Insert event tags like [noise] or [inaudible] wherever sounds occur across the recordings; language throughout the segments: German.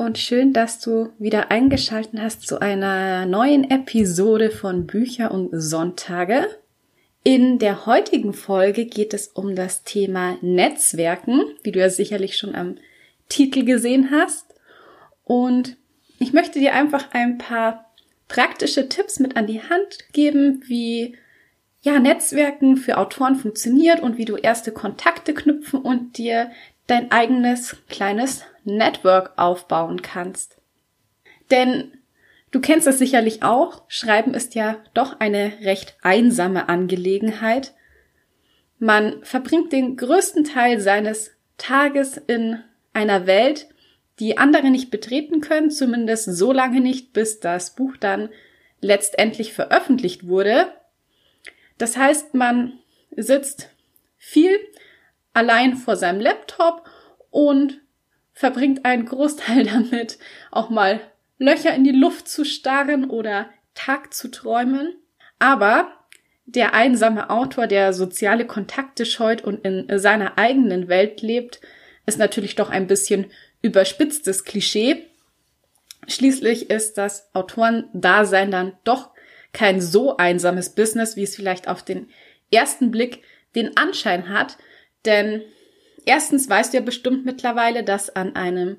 Und schön, dass du wieder eingeschaltet hast zu einer neuen Episode von Bücher und Sonntage. In der heutigen Folge geht es um das Thema Netzwerken, wie du ja sicherlich schon am Titel gesehen hast. Und ich möchte dir einfach ein paar praktische Tipps mit an die Hand geben, wie ja, Netzwerken für Autoren funktioniert und wie du erste Kontakte knüpfen und dir dein eigenes kleines Network aufbauen kannst. Denn du kennst es sicherlich auch, Schreiben ist ja doch eine recht einsame Angelegenheit. Man verbringt den größten Teil seines Tages in einer Welt, die andere nicht betreten können, zumindest so lange nicht, bis das Buch dann letztendlich veröffentlicht wurde. Das heißt, man sitzt viel allein vor seinem Laptop und verbringt einen Großteil [laughs] damit, auch mal Löcher in die Luft zu starren oder Tag zu träumen. Aber der einsame Autor, der soziale Kontakte scheut und in seiner eigenen Welt lebt, ist natürlich doch ein bisschen überspitztes Klischee. Schließlich ist das Autorendasein dann doch kein so einsames Business, wie es vielleicht auf den ersten Blick den Anschein hat, denn erstens weißt du ja bestimmt mittlerweile, dass an einem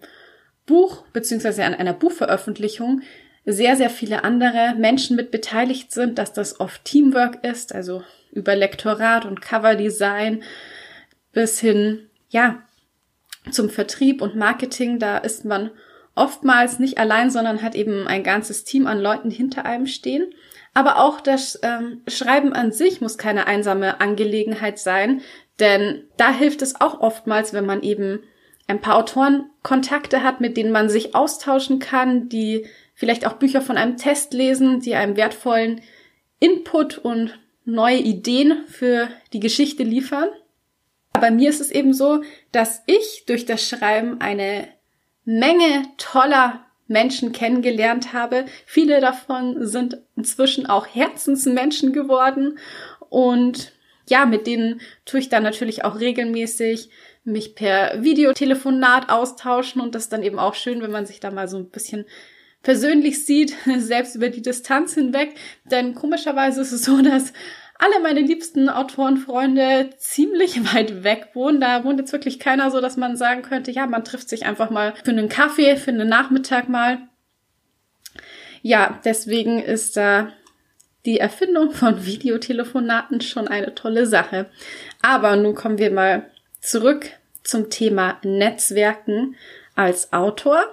Buch beziehungsweise an einer Buchveröffentlichung sehr, sehr viele andere Menschen mit beteiligt sind, dass das oft Teamwork ist, also über Lektorat und Coverdesign bis hin, ja, zum Vertrieb und Marketing. Da ist man oftmals nicht allein, sondern hat eben ein ganzes Team an Leuten hinter einem stehen. Aber auch das ähm, Schreiben an sich muss keine einsame Angelegenheit sein, denn da hilft es auch oftmals, wenn man eben ein paar Autorenkontakte hat, mit denen man sich austauschen kann, die vielleicht auch Bücher von einem Test lesen, die einem wertvollen Input und neue Ideen für die Geschichte liefern. Bei mir ist es eben so, dass ich durch das Schreiben eine Menge toller Menschen kennengelernt habe. Viele davon sind inzwischen auch Herzensmenschen geworden und ja, mit denen tue ich dann natürlich auch regelmäßig mich per Videotelefonat austauschen und das ist dann eben auch schön, wenn man sich da mal so ein bisschen persönlich sieht, [laughs] selbst über die Distanz hinweg. Denn komischerweise ist es so, dass alle meine liebsten Autorenfreunde ziemlich [laughs] weit weg wohnen. Da wohnt jetzt wirklich keiner so, dass man sagen könnte, ja, man trifft sich einfach mal für einen Kaffee, für einen Nachmittag mal. Ja, deswegen ist da die Erfindung von Videotelefonaten schon eine tolle Sache. Aber nun kommen wir mal zurück zum Thema Netzwerken als Autor.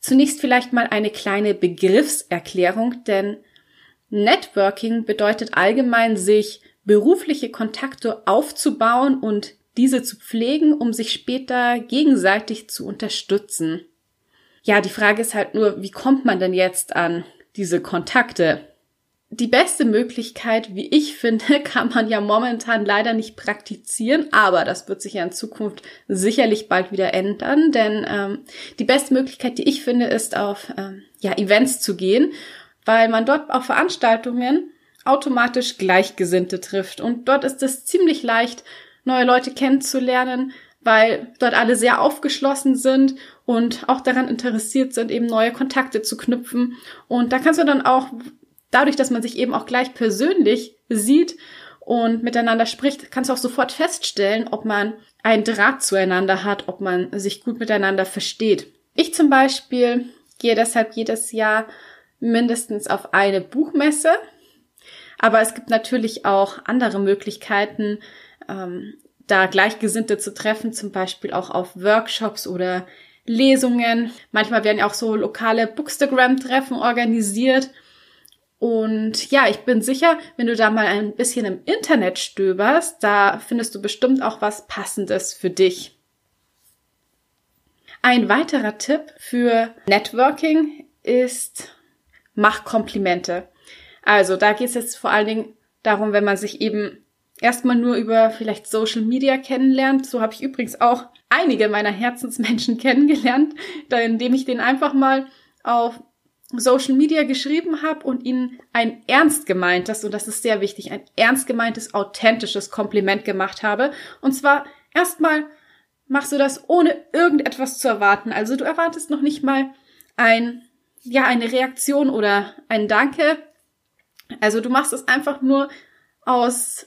Zunächst vielleicht mal eine kleine Begriffserklärung, denn Networking bedeutet allgemein, sich berufliche Kontakte aufzubauen und diese zu pflegen, um sich später gegenseitig zu unterstützen. Ja, die Frage ist halt nur, wie kommt man denn jetzt an diese Kontakte? Die beste Möglichkeit, wie ich finde, [laughs] kann man ja momentan leider nicht praktizieren, aber das wird sich ja in Zukunft sicherlich bald wieder ändern, denn ähm, die beste Möglichkeit, die ich finde, ist auf ähm, ja, Events zu gehen, weil man dort auf Veranstaltungen automatisch Gleichgesinnte trifft und dort ist es ziemlich leicht, neue Leute kennenzulernen, weil dort alle sehr aufgeschlossen sind und auch daran interessiert sind, eben neue Kontakte zu knüpfen. Und da kannst du dann auch dadurch, dass man sich eben auch gleich persönlich sieht und miteinander spricht, kannst du auch sofort feststellen, ob man einen Draht zueinander hat, ob man sich gut miteinander versteht. Ich zum Beispiel gehe deshalb jedes Jahr mindestens auf eine Buchmesse. Aber es gibt natürlich auch andere Möglichkeiten, ähm, da Gleichgesinnte zu treffen, zum Beispiel auch auf Workshops oder Lesungen. Manchmal werden ja auch so lokale Bookstagram-Treffen organisiert. Und ja, ich bin sicher, wenn du da mal ein bisschen im Internet stöberst, da findest du bestimmt auch was Passendes für dich. Ein weiterer Tipp für Networking ist, mach Komplimente. Also da geht es jetzt vor allen Dingen darum, wenn man sich eben erstmal nur über vielleicht Social Media kennenlernt. So habe ich übrigens auch einige meiner Herzensmenschen [laughs] kennengelernt, indem ich den einfach mal auf Social Media geschrieben habe und ihnen ein ernst gemeintes, und das ist sehr wichtig, ein ernst gemeintes, authentisches Kompliment gemacht habe. Und zwar erstmal machst du das ohne irgendetwas zu erwarten. Also du erwartest noch nicht mal ein, ja, eine Reaktion oder ein Danke. Also du machst es einfach nur aus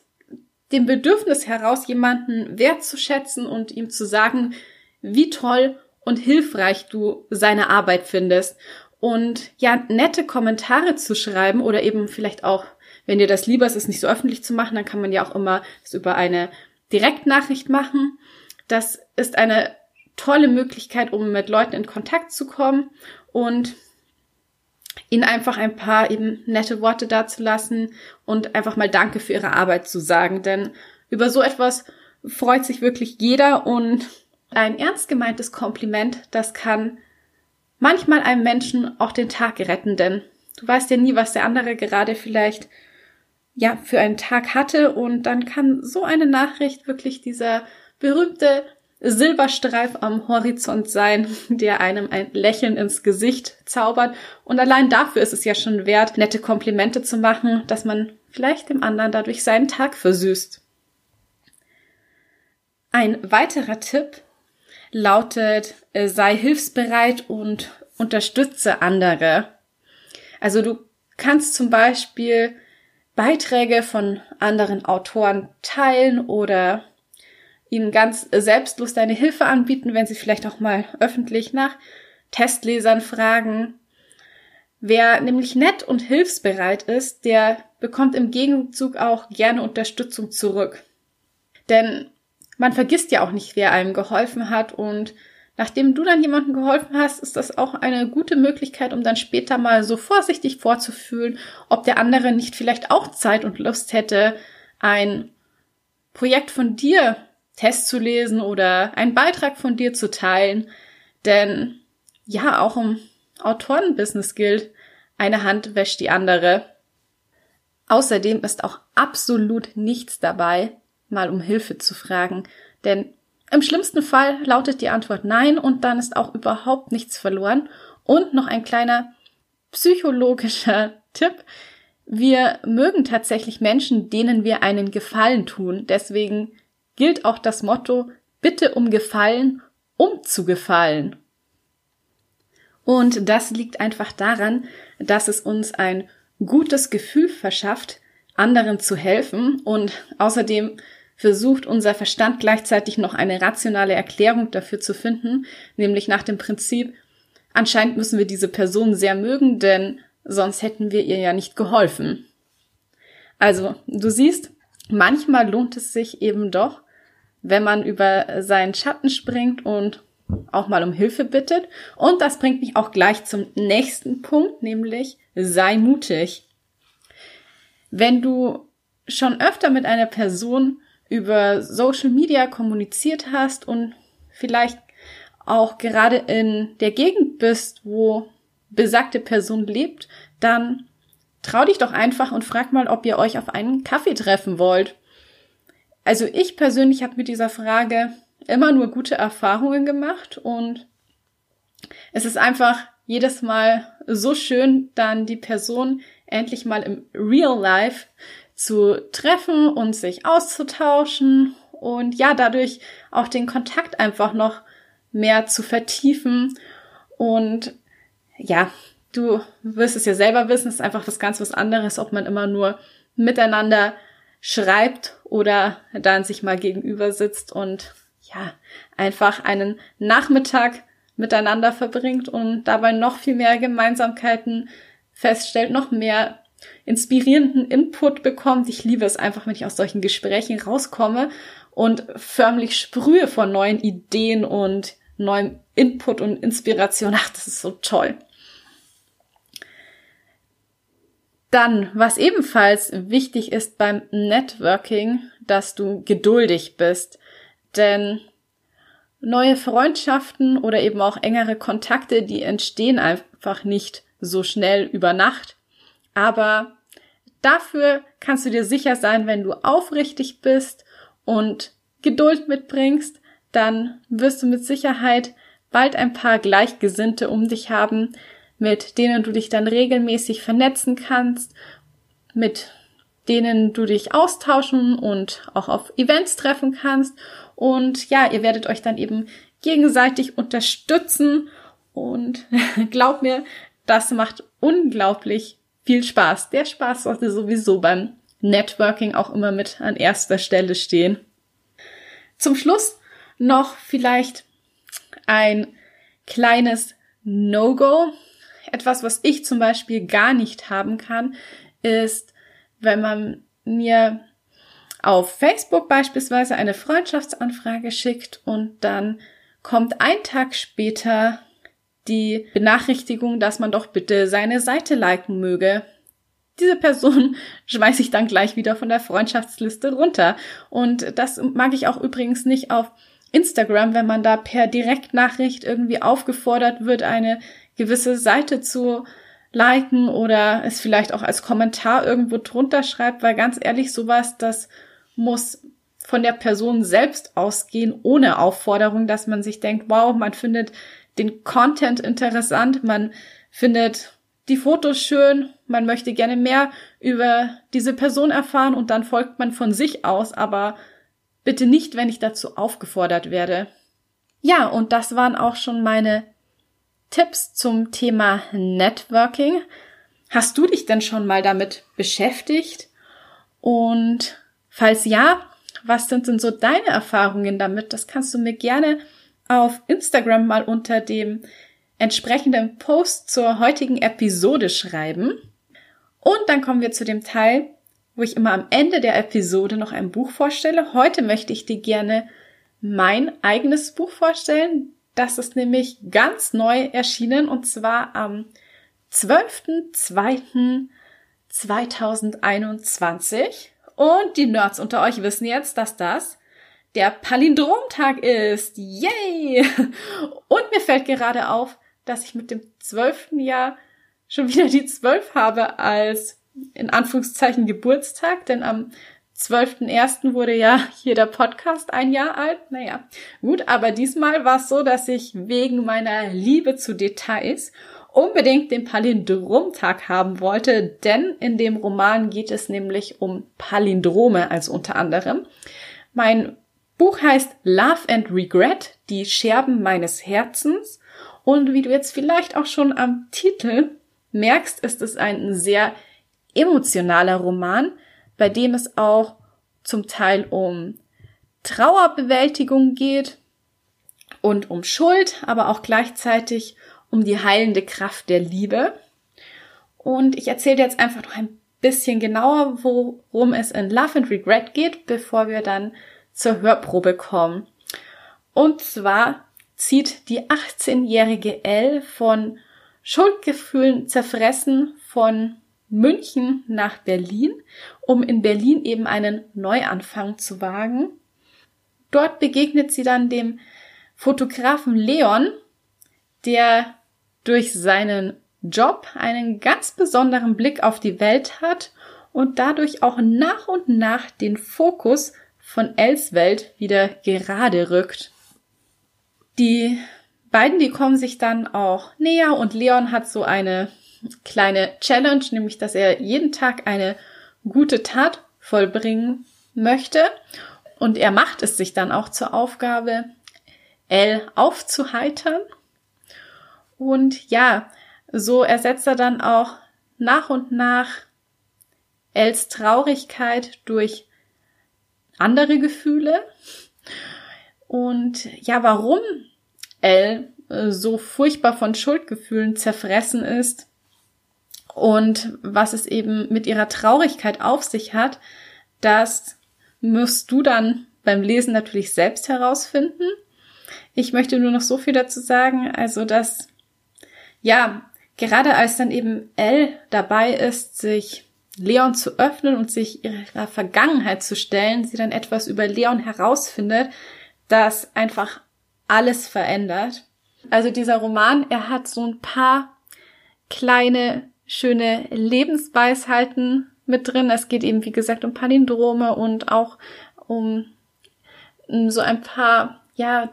dem Bedürfnis heraus, jemanden wertzuschätzen und ihm zu sagen, wie toll und hilfreich du seine Arbeit findest. Und ja, nette Kommentare zu schreiben oder eben vielleicht auch, wenn dir das lieber ist, es nicht so öffentlich zu machen, dann kann man ja auch immer das über eine Direktnachricht machen. Das ist eine tolle Möglichkeit, um mit Leuten in Kontakt zu kommen und ihnen einfach ein paar eben nette Worte dazulassen und einfach mal Danke für ihre Arbeit zu sagen. Denn über so etwas freut sich wirklich jeder und ein ernst gemeintes Kompliment, das kann manchmal einem Menschen auch den Tag retten, denn du weißt ja nie, was der andere gerade vielleicht ja für einen Tag hatte und dann kann so eine Nachricht wirklich dieser berühmte Silberstreif am Horizont sein, [laughs] der einem ein Lächeln ins Gesicht zaubert. Und allein dafür ist es ja schon wert, nette Komplimente zu machen, dass man vielleicht dem anderen dadurch seinen Tag versüßt. Ein weiterer Tipp lautet, äh, sei hilfsbereit und unterstütze andere. Also du kannst zum Beispiel Beiträge von anderen Autoren teilen oder ihnen ganz selbstlos deine Hilfe anbieten, wenn sie vielleicht auch mal öffentlich nach Testlesern fragen. Wer nämlich nett und hilfsbereit ist, der bekommt im Gegenzug auch gerne Unterstützung zurück. Denn man vergisst ja auch nicht, wer einem geholfen hat und nachdem du dann jemandem geholfen hast, ist das auch eine gute Möglichkeit, um dann später mal so vorsichtig vorzufühlen, ob der andere nicht vielleicht auch Zeit und Lust hätte, ein Projekt von dir Test zu lesen oder einen Beitrag von dir zu teilen. Denn ja, auch im Autorenbusiness gilt, eine Hand wäscht die andere. Außerdem ist auch absolut nichts dabei, mal um Hilfe zu fragen. Denn im schlimmsten Fall lautet die Antwort nein und dann ist auch überhaupt nichts verloren. Und noch ein kleiner psychologischer [laughs] Tipp. Wir mögen tatsächlich Menschen, denen wir einen Gefallen tun. Deswegen gilt auch das Motto Bitte um Gefallen, um zu gefallen. Und das liegt einfach daran, dass es uns ein gutes Gefühl verschafft, anderen zu helfen und außerdem versucht unser Verstand gleichzeitig noch eine rationale Erklärung dafür zu finden, nämlich nach dem Prinzip, anscheinend müssen wir diese Person sehr mögen, denn sonst hätten wir ihr ja nicht geholfen. Also, du siehst, manchmal lohnt es sich eben doch, wenn man über seinen Schatten springt und auch mal um Hilfe bittet. Und das bringt mich auch gleich zum nächsten Punkt, nämlich sei mutig. Wenn du schon öfter mit einer Person über Social Media kommuniziert hast und vielleicht auch gerade in der Gegend bist, wo besagte Person lebt, dann trau dich doch einfach und frag mal, ob ihr euch auf einen Kaffee treffen wollt. Also ich persönlich habe mit dieser Frage immer nur gute Erfahrungen gemacht und es ist einfach jedes Mal so schön, dann die Person endlich mal im Real Life zu treffen und sich auszutauschen und ja, dadurch auch den Kontakt einfach noch mehr zu vertiefen. Und ja, du wirst es ja selber wissen, es ist einfach was ganz was anderes, ob man immer nur miteinander schreibt oder dann sich mal gegenüber sitzt und ja, einfach einen Nachmittag miteinander verbringt und dabei noch viel mehr Gemeinsamkeiten feststellt, noch mehr inspirierenden Input bekommt. Ich liebe es einfach, wenn ich aus solchen Gesprächen rauskomme und förmlich sprühe von neuen Ideen und neuem Input und Inspiration. Ach, das ist so toll. Dann, was ebenfalls wichtig ist beim Networking, dass du geduldig bist. Denn neue Freundschaften oder eben auch engere Kontakte, die entstehen einfach nicht so schnell über Nacht. Aber dafür kannst du dir sicher sein, wenn du aufrichtig bist und Geduld mitbringst, dann wirst du mit Sicherheit bald ein paar Gleichgesinnte um dich haben, mit denen du dich dann regelmäßig vernetzen kannst, mit denen du dich austauschen und auch auf Events treffen kannst. Und ja, ihr werdet euch dann eben gegenseitig unterstützen. Und [laughs] glaub mir, das macht unglaublich viel Spaß. Der Spaß sollte sowieso beim Networking auch immer mit an erster Stelle stehen. Zum Schluss noch vielleicht ein kleines No-Go. Etwas, was ich zum Beispiel gar nicht haben kann, ist, wenn man mir auf Facebook beispielsweise eine Freundschaftsanfrage schickt und dann kommt ein Tag später die Benachrichtigung, dass man doch bitte seine Seite liken möge. Diese Person [laughs] schmeiße ich dann gleich wieder von der Freundschaftsliste runter. Und das mag ich auch übrigens nicht auf Instagram, wenn man da per Direktnachricht irgendwie aufgefordert wird, eine gewisse Seite zu liken oder es vielleicht auch als Kommentar irgendwo drunter schreibt, weil ganz ehrlich, sowas, das muss von der Person selbst ausgehen, ohne Aufforderung, dass man sich denkt, wow, man findet den Content interessant, man findet die Fotos schön, man möchte gerne mehr über diese Person erfahren und dann folgt man von sich aus, aber bitte nicht, wenn ich dazu aufgefordert werde. Ja, und das waren auch schon meine Tipps zum Thema Networking. Hast du dich denn schon mal damit beschäftigt? Und falls ja, was sind denn so deine Erfahrungen damit? Das kannst du mir gerne auf Instagram mal unter dem entsprechenden Post zur heutigen Episode schreiben. Und dann kommen wir zu dem Teil, wo ich immer am Ende der Episode noch ein Buch vorstelle. Heute möchte ich dir gerne mein eigenes Buch vorstellen, das ist nämlich ganz neu erschienen und zwar am 12.02.2021. Und die Nerds unter euch wissen jetzt, dass das der Palindromtag ist. Yay! Und mir fällt gerade auf, dass ich mit dem zwölften Jahr schon wieder die zwölf habe als in Anführungszeichen Geburtstag, denn am 12.01. wurde ja hier der Podcast ein Jahr alt. Naja, gut, aber diesmal war es so, dass ich wegen meiner Liebe zu Details unbedingt den Palindromtag haben wollte, denn in dem Roman geht es nämlich um Palindrome, also unter anderem. Mein Buch heißt Love and Regret, die Scherben meines Herzens. Und wie du jetzt vielleicht auch schon am Titel merkst, ist es ein sehr emotionaler Roman, bei dem es auch zum Teil um Trauerbewältigung geht und um Schuld, aber auch gleichzeitig um die heilende Kraft der Liebe. Und ich erzähle jetzt einfach noch ein bisschen genauer, worum es in Love and Regret geht, bevor wir dann zur Hörprobe kommen. Und zwar zieht die 18-jährige Elle von Schuldgefühlen zerfressen von München nach Berlin, um in Berlin eben einen Neuanfang zu wagen. Dort begegnet sie dann dem Fotografen Leon, der durch seinen Job einen ganz besonderen Blick auf die Welt hat und dadurch auch nach und nach den Fokus von Els Welt wieder gerade rückt. Die beiden, die kommen sich dann auch näher und Leon hat so eine kleine Challenge, nämlich dass er jeden Tag eine gute Tat vollbringen möchte. Und er macht es sich dann auch zur Aufgabe, Elle aufzuheitern. Und ja, so ersetzt er dann auch nach und nach Els Traurigkeit durch andere Gefühle. Und ja, warum Elle so furchtbar von Schuldgefühlen zerfressen ist, und was es eben mit ihrer Traurigkeit auf sich hat, das musst du dann beim Lesen natürlich selbst herausfinden. Ich möchte nur noch so viel dazu sagen, also dass, ja, gerade als dann eben Elle dabei ist, sich Leon zu öffnen und sich ihrer Vergangenheit zu stellen, sie dann etwas über Leon herausfindet, das einfach alles verändert. Also dieser Roman, er hat so ein paar kleine, schöne Lebensweisheiten mit drin. Es geht eben, wie gesagt, um Palindrome und auch um so ein paar, ja,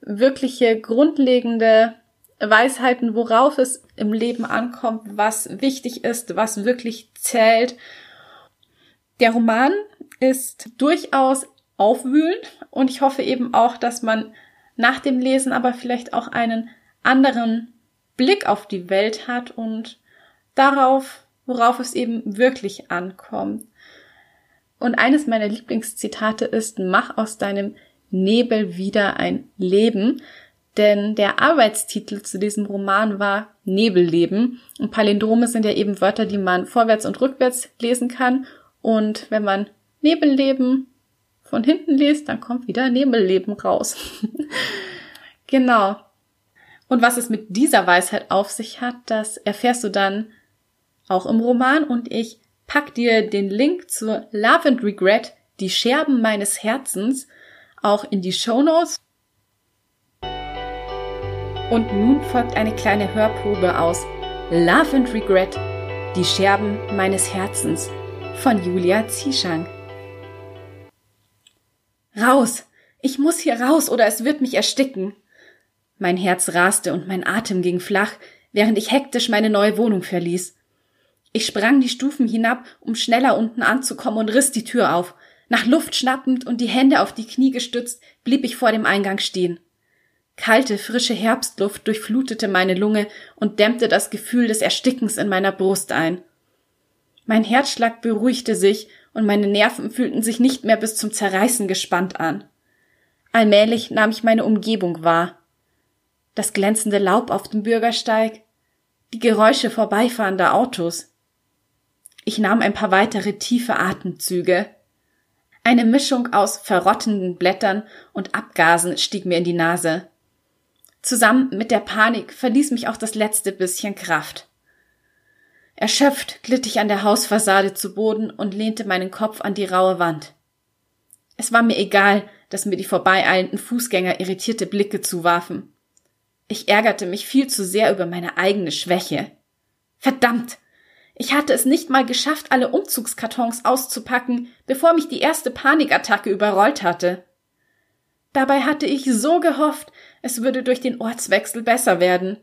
wirkliche grundlegende Weisheiten, worauf es im Leben ankommt, was wichtig ist, was wirklich zählt. Der Roman ist durchaus aufwühlend und ich hoffe eben auch, dass man nach dem Lesen aber vielleicht auch einen anderen Blick auf die Welt hat und darauf, worauf es eben wirklich ankommt. Und eines meiner Lieblingszitate ist, mach aus deinem Nebel wieder ein Leben. Denn der Arbeitstitel zu diesem Roman war Nebelleben. Und Palindrome sind ja eben Wörter, die man vorwärts und rückwärts lesen kann. Und wenn man Nebelleben von hinten liest, dann kommt wieder Nebelleben raus. [laughs] genau. Und was es mit dieser Weisheit auf sich hat, das erfährst du dann auch im Roman und ich pack dir den Link zur Love and Regret, die Scherben meines Herzens, auch in die Show Notes. Und nun folgt eine kleine Hörprobe aus Love and Regret, die Scherben meines Herzens von Julia Zieschank. Raus! Ich muss hier raus oder es wird mich ersticken. Mein Herz raste und mein Atem ging flach, während ich hektisch meine neue Wohnung verließ. Ich sprang die Stufen hinab, um schneller unten anzukommen und riss die Tür auf. Nach Luft schnappend und die Hände auf die Knie gestützt, blieb ich vor dem Eingang stehen. Kalte, frische Herbstluft durchflutete meine Lunge und dämmte das Gefühl des Erstickens in meiner Brust ein. Mein Herzschlag beruhigte sich und meine Nerven fühlten sich nicht mehr bis zum Zerreißen gespannt an. Allmählich nahm ich meine Umgebung wahr. Das glänzende Laub auf dem Bürgersteig, die Geräusche vorbeifahrender Autos. Ich nahm ein paar weitere tiefe Atemzüge. Eine Mischung aus verrottenden Blättern und Abgasen stieg mir in die Nase. Zusammen mit der Panik verließ mich auch das letzte bisschen Kraft. Erschöpft glitt ich an der Hausfassade zu Boden und lehnte meinen Kopf an die raue Wand. Es war mir egal, dass mir die vorbeieilenden Fußgänger irritierte Blicke zuwarfen. Ich ärgerte mich viel zu sehr über meine eigene Schwäche. Verdammt! Ich hatte es nicht mal geschafft, alle Umzugskartons auszupacken, bevor mich die erste Panikattacke überrollt hatte. Dabei hatte ich so gehofft, es würde durch den Ortswechsel besser werden.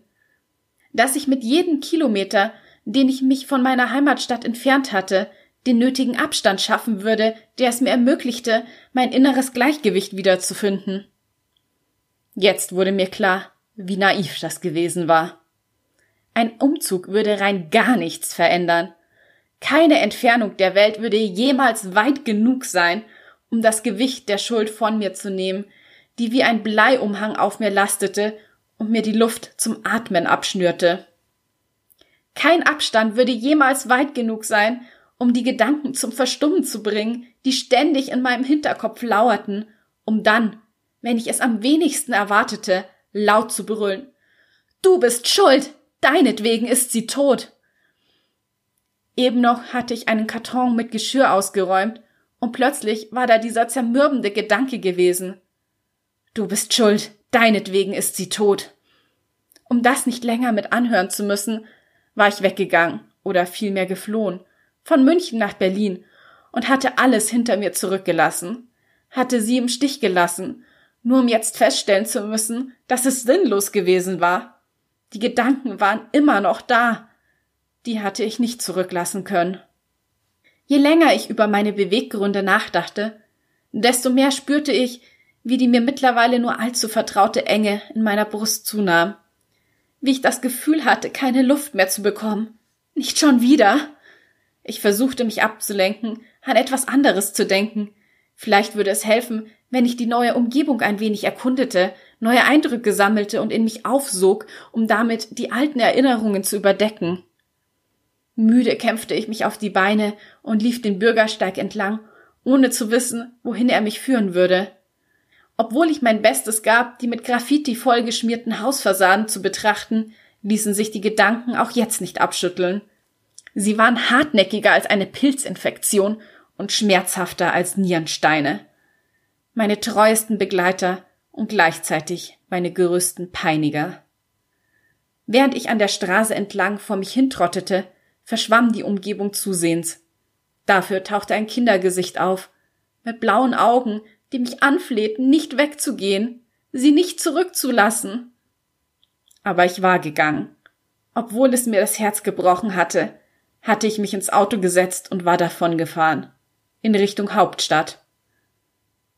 Dass ich mit jedem Kilometer den ich mich von meiner Heimatstadt entfernt hatte, den nötigen Abstand schaffen würde, der es mir ermöglichte, mein inneres Gleichgewicht wiederzufinden. Jetzt wurde mir klar, wie naiv das gewesen war. Ein Umzug würde rein gar nichts verändern. Keine Entfernung der Welt würde jemals weit genug sein, um das Gewicht der Schuld von mir zu nehmen, die wie ein Bleiumhang auf mir lastete und mir die Luft zum Atmen abschnürte. Kein Abstand würde jemals weit genug sein, um die Gedanken zum Verstummen zu bringen, die ständig in meinem Hinterkopf lauerten, um dann, wenn ich es am wenigsten erwartete, laut zu brüllen. Du bist schuld! Deinetwegen ist sie tot! Eben noch hatte ich einen Karton mit Geschirr ausgeräumt, und plötzlich war da dieser zermürbende Gedanke gewesen. Du bist schuld, deinetwegen ist sie tot. Um das nicht länger mit anhören zu müssen, war ich weggegangen oder vielmehr geflohen, von München nach Berlin und hatte alles hinter mir zurückgelassen, hatte sie im Stich gelassen, nur um jetzt feststellen zu müssen, dass es sinnlos gewesen war. Die Gedanken waren immer noch da. Die hatte ich nicht zurücklassen können. Je länger ich über meine Beweggründe nachdachte, desto mehr spürte ich, wie die mir mittlerweile nur allzu vertraute Enge in meiner Brust zunahm wie ich das Gefühl hatte, keine Luft mehr zu bekommen. Nicht schon wieder. Ich versuchte mich abzulenken, an etwas anderes zu denken. Vielleicht würde es helfen, wenn ich die neue Umgebung ein wenig erkundete, neue Eindrücke sammelte und in mich aufsog, um damit die alten Erinnerungen zu überdecken. Müde kämpfte ich mich auf die Beine und lief den Bürgersteig entlang, ohne zu wissen, wohin er mich führen würde. Obwohl ich mein Bestes gab, die mit Graffiti vollgeschmierten Hausfassaden zu betrachten, ließen sich die Gedanken auch jetzt nicht abschütteln. Sie waren hartnäckiger als eine Pilzinfektion und schmerzhafter als Nierensteine. Meine treuesten Begleiter und gleichzeitig meine größten Peiniger. Während ich an der Straße entlang vor mich hintrottete, verschwamm die Umgebung zusehends. Dafür tauchte ein Kindergesicht auf, mit blauen Augen, die mich anflehten, nicht wegzugehen, sie nicht zurückzulassen. Aber ich war gegangen. Obwohl es mir das Herz gebrochen hatte, hatte ich mich ins Auto gesetzt und war davongefahren. In Richtung Hauptstadt.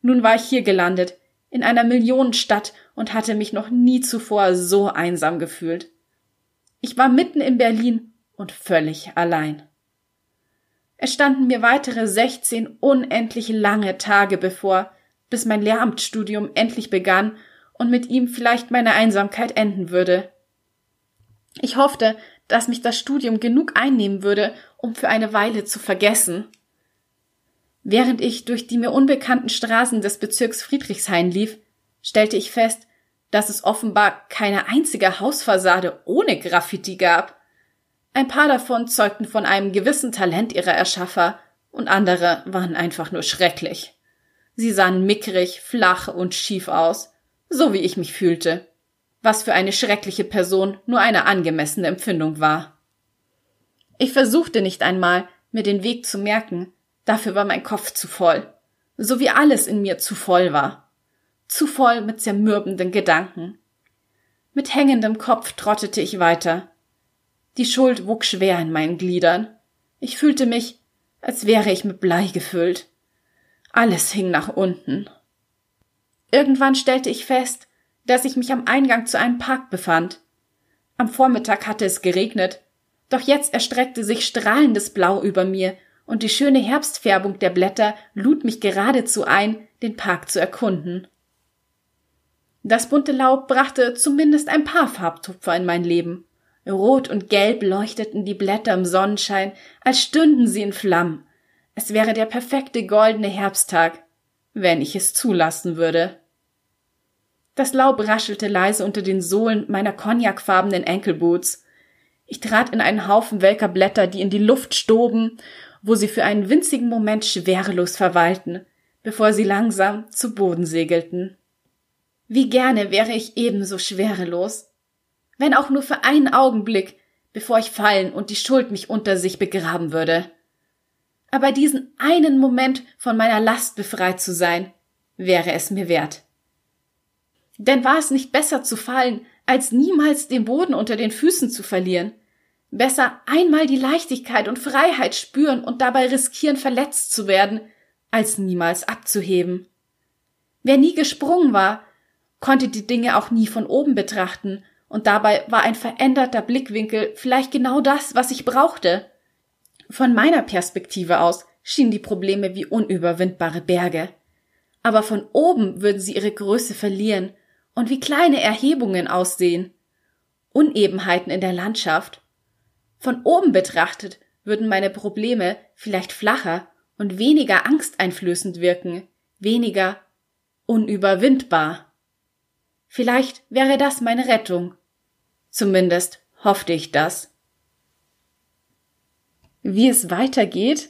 Nun war ich hier gelandet, in einer Millionenstadt und hatte mich noch nie zuvor so einsam gefühlt. Ich war mitten in Berlin und völlig allein. Es standen mir weitere 16 unendlich lange Tage bevor, bis mein Lehramtsstudium endlich begann und mit ihm vielleicht meine Einsamkeit enden würde. Ich hoffte, dass mich das Studium genug einnehmen würde, um für eine Weile zu vergessen. Während ich durch die mir unbekannten Straßen des Bezirks Friedrichshain lief, stellte ich fest, dass es offenbar keine einzige Hausfassade ohne Graffiti gab. Ein paar davon zeugten von einem gewissen Talent ihrer Erschaffer, und andere waren einfach nur schrecklich. Sie sahen mickrig, flach und schief aus, so wie ich mich fühlte, was für eine schreckliche Person nur eine angemessene Empfindung war. Ich versuchte nicht einmal, mir den Weg zu merken, dafür war mein Kopf zu voll, so wie alles in mir zu voll war, zu voll mit zermürbenden Gedanken. Mit hängendem Kopf trottete ich weiter, die Schuld wog schwer in meinen Gliedern. Ich fühlte mich, als wäre ich mit Blei gefüllt. Alles hing nach unten. Irgendwann stellte ich fest, dass ich mich am Eingang zu einem Park befand. Am Vormittag hatte es geregnet, doch jetzt erstreckte sich strahlendes Blau über mir, und die schöne Herbstfärbung der Blätter lud mich geradezu ein, den Park zu erkunden. Das bunte Laub brachte zumindest ein paar Farbtupfer in mein Leben. Rot und gelb leuchteten die Blätter im Sonnenschein, als stünden sie in Flammen. Es wäre der perfekte goldene Herbsttag, wenn ich es zulassen würde. Das Laub raschelte leise unter den Sohlen meiner cognacfarbenen Enkelboots. Ich trat in einen Haufen welker Blätter, die in die Luft stoben, wo sie für einen winzigen Moment schwerelos verweilten, bevor sie langsam zu Boden segelten. Wie gerne wäre ich ebenso schwerelos, wenn auch nur für einen Augenblick, bevor ich fallen und die Schuld mich unter sich begraben würde. Aber diesen einen Moment von meiner Last befreit zu sein, wäre es mir wert. Denn war es nicht besser zu fallen, als niemals den Boden unter den Füßen zu verlieren? Besser einmal die Leichtigkeit und Freiheit spüren und dabei riskieren, verletzt zu werden, als niemals abzuheben. Wer nie gesprungen war, konnte die Dinge auch nie von oben betrachten und dabei war ein veränderter Blickwinkel vielleicht genau das, was ich brauchte. Von meiner Perspektive aus schienen die Probleme wie unüberwindbare Berge. Aber von oben würden sie ihre Größe verlieren und wie kleine Erhebungen aussehen. Unebenheiten in der Landschaft. Von oben betrachtet würden meine Probleme vielleicht flacher und weniger angsteinflößend wirken, weniger unüberwindbar. Vielleicht wäre das meine Rettung. Zumindest hoffte ich das. Wie es weitergeht,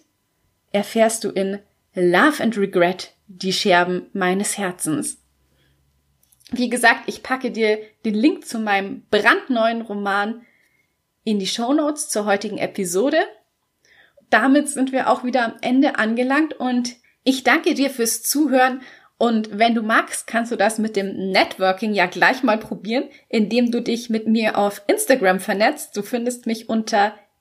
erfährst du in Love and Regret, die Scherben meines Herzens. Wie gesagt, ich packe dir den Link zu meinem brandneuen Roman in die Show Notes zur heutigen Episode. Damit sind wir auch wieder am Ende angelangt und ich danke dir fürs Zuhören und wenn du magst, kannst du das mit dem Networking ja gleich mal probieren, indem du dich mit mir auf Instagram vernetzt. Du findest mich unter